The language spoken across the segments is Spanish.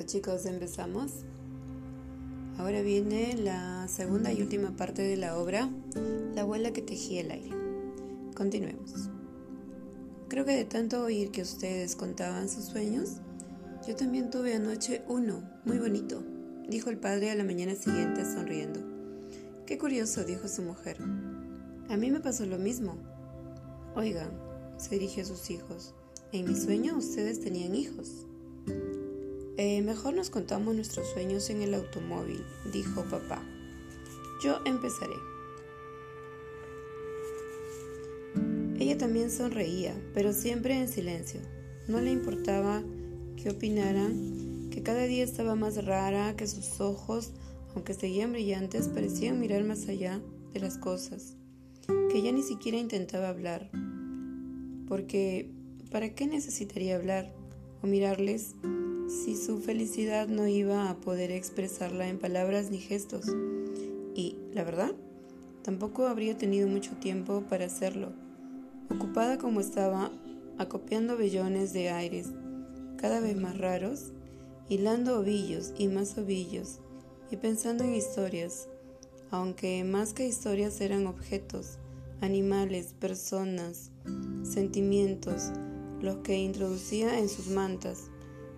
Chicos, empezamos. Ahora viene la segunda y última parte de la obra, La abuela que tejía el aire. Continuemos. Creo que de tanto oír que ustedes contaban sus sueños, yo también tuve anoche uno, muy bonito, dijo el padre a la mañana siguiente sonriendo. Qué curioso, dijo su mujer. A mí me pasó lo mismo. Oigan, se dirigió a sus hijos, en mi sueño ustedes tenían hijos. Eh, mejor nos contamos nuestros sueños en el automóvil, dijo papá. Yo empezaré. Ella también sonreía, pero siempre en silencio. No le importaba qué opinaran, que cada día estaba más rara, que sus ojos, aunque seguían brillantes, parecían mirar más allá de las cosas, que ella ni siquiera intentaba hablar, porque ¿para qué necesitaría hablar o mirarles si su felicidad no iba a poder expresarla en palabras ni gestos. Y, la verdad, tampoco habría tenido mucho tiempo para hacerlo. Ocupada como estaba, acopiando vellones de aires cada vez más raros, hilando ovillos y más ovillos, y pensando en historias, aunque más que historias eran objetos, animales, personas, sentimientos, los que introducía en sus mantas,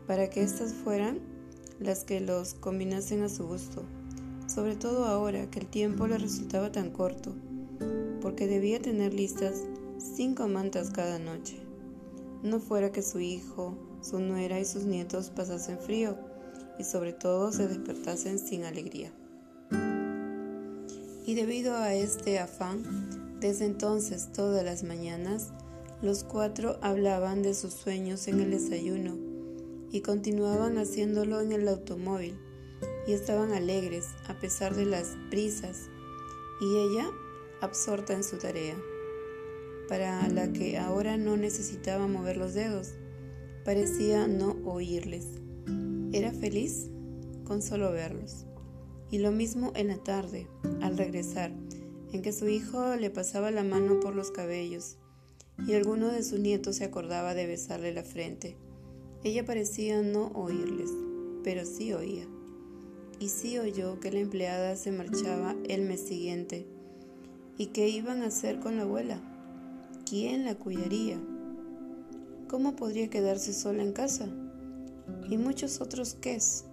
para que éstas fueran las que los combinasen a su gusto, sobre todo ahora que el tiempo le resultaba tan corto, porque debía tener listas cinco mantas cada noche. No fuera que su hijo, su nuera y sus nietos pasasen frío y sobre todo se despertasen sin alegría. Y debido a este afán, desde entonces todas las mañanas, los cuatro hablaban de sus sueños en el desayuno y continuaban haciéndolo en el automóvil y estaban alegres a pesar de las prisas y ella absorta en su tarea, para la que ahora no necesitaba mover los dedos, parecía no oírles. Era feliz con solo verlos. Y lo mismo en la tarde, al regresar, en que su hijo le pasaba la mano por los cabellos y alguno de sus nietos se acordaba de besarle la frente ella parecía no oírles, pero sí oía. Y sí oyó que la empleada se marchaba el mes siguiente. ¿Y qué iban a hacer con la abuela? ¿Quién la cuidaría? ¿Cómo podría quedarse sola en casa? Y muchos otros qués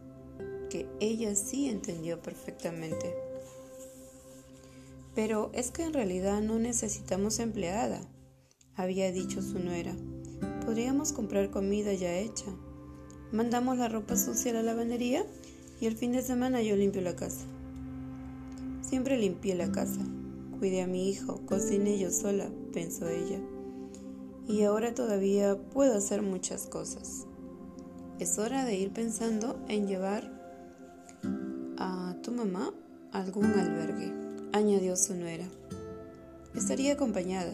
que ella sí entendió perfectamente. Pero es que en realidad no necesitamos empleada, había dicho su nuera. Podríamos comprar comida ya hecha. Mandamos la ropa sucia a la lavandería y el fin de semana yo limpio la casa. Siempre limpié la casa. Cuidé a mi hijo, cociné yo sola, pensó ella. Y ahora todavía puedo hacer muchas cosas. Es hora de ir pensando en llevar a tu mamá algún albergue, añadió su nuera. Estaría acompañada.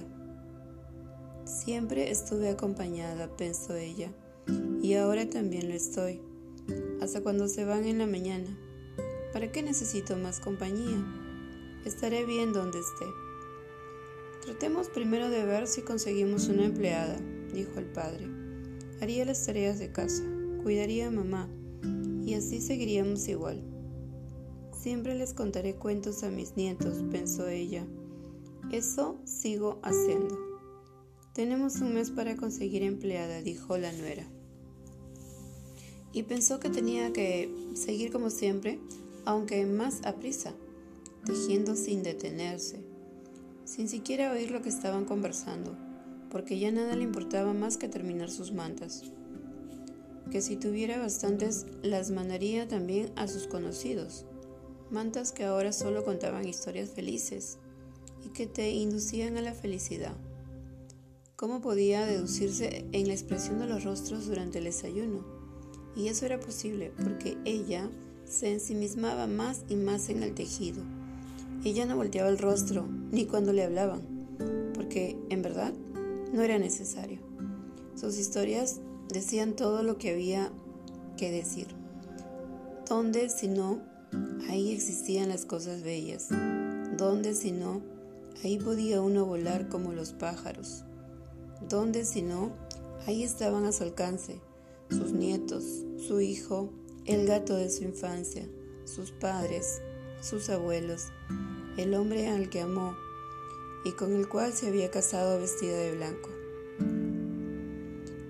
Siempre estuve acompañada, pensó ella, y ahora también lo estoy, hasta cuando se van en la mañana. ¿Para qué necesito más compañía? Estaré bien donde esté. Tratemos primero de ver si conseguimos una empleada, dijo el padre. Haría las tareas de casa, cuidaría a mamá, y así seguiríamos igual. Siempre les contaré cuentos a mis nietos, pensó ella. Eso sigo haciendo. Tenemos un mes para conseguir empleada, dijo la nuera. Y pensó que tenía que seguir como siempre, aunque más a prisa, tejiendo sin detenerse, sin siquiera oír lo que estaban conversando, porque ya nada le importaba más que terminar sus mantas. Que si tuviera bastantes, las mandaría también a sus conocidos, mantas que ahora solo contaban historias felices y que te inducían a la felicidad. ¿Cómo podía deducirse en la expresión de los rostros durante el desayuno? Y eso era posible porque ella se ensimismaba más y más en el tejido. Ella no volteaba el rostro ni cuando le hablaban, porque en verdad no era necesario. Sus historias decían todo lo que había que decir. ¿Dónde si no, ahí existían las cosas bellas? ¿Dónde si no, ahí podía uno volar como los pájaros? ¿Dónde si no? Ahí estaban a su alcance sus nietos, su hijo, el gato de su infancia, sus padres, sus abuelos, el hombre al que amó y con el cual se había casado vestida de blanco.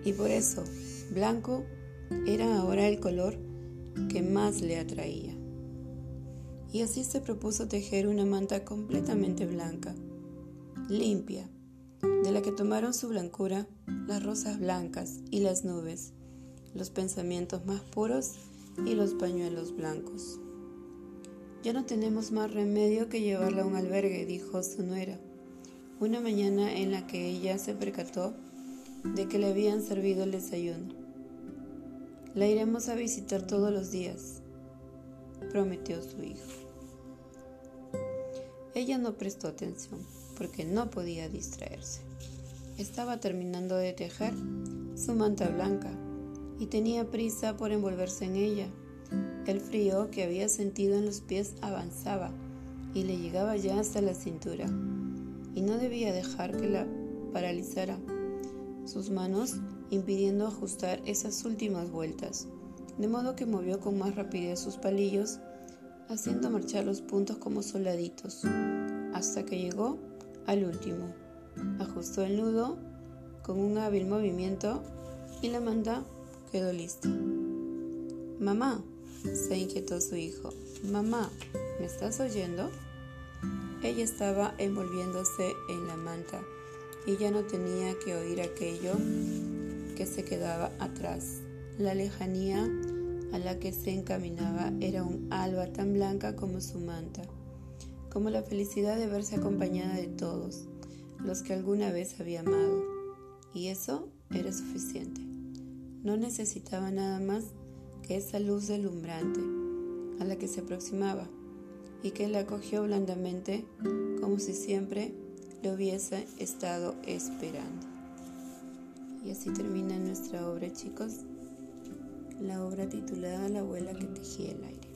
Y por eso, blanco era ahora el color que más le atraía. Y así se propuso tejer una manta completamente blanca, limpia, de la que tomaron su blancura las rosas blancas y las nubes, los pensamientos más puros y los pañuelos blancos. Ya no tenemos más remedio que llevarla a un albergue, dijo su nuera, una mañana en la que ella se percató de que le habían servido el desayuno. La iremos a visitar todos los días, prometió su hijo. Ella no prestó atención porque no podía distraerse. Estaba terminando de tejer su manta blanca y tenía prisa por envolverse en ella. El frío que había sentido en los pies avanzaba y le llegaba ya hasta la cintura, y no debía dejar que la paralizara sus manos impidiendo ajustar esas últimas vueltas, de modo que movió con más rapidez sus palillos, haciendo marchar los puntos como soldaditos, hasta que llegó al último. Ajustó el nudo con un hábil movimiento y la manta quedó lista. Mamá, se inquietó su hijo. Mamá, ¿me estás oyendo? Ella estaba envolviéndose en la manta y ya no tenía que oír aquello que se quedaba atrás. La lejanía a la que se encaminaba era un alba tan blanca como su manta, como la felicidad de verse acompañada de todos los que alguna vez había amado. Y eso era suficiente. No necesitaba nada más que esa luz deslumbrante a la que se aproximaba y que la acogió blandamente como si siempre le hubiese estado esperando. Y así termina nuestra obra, chicos. La obra titulada La abuela que tejía el aire.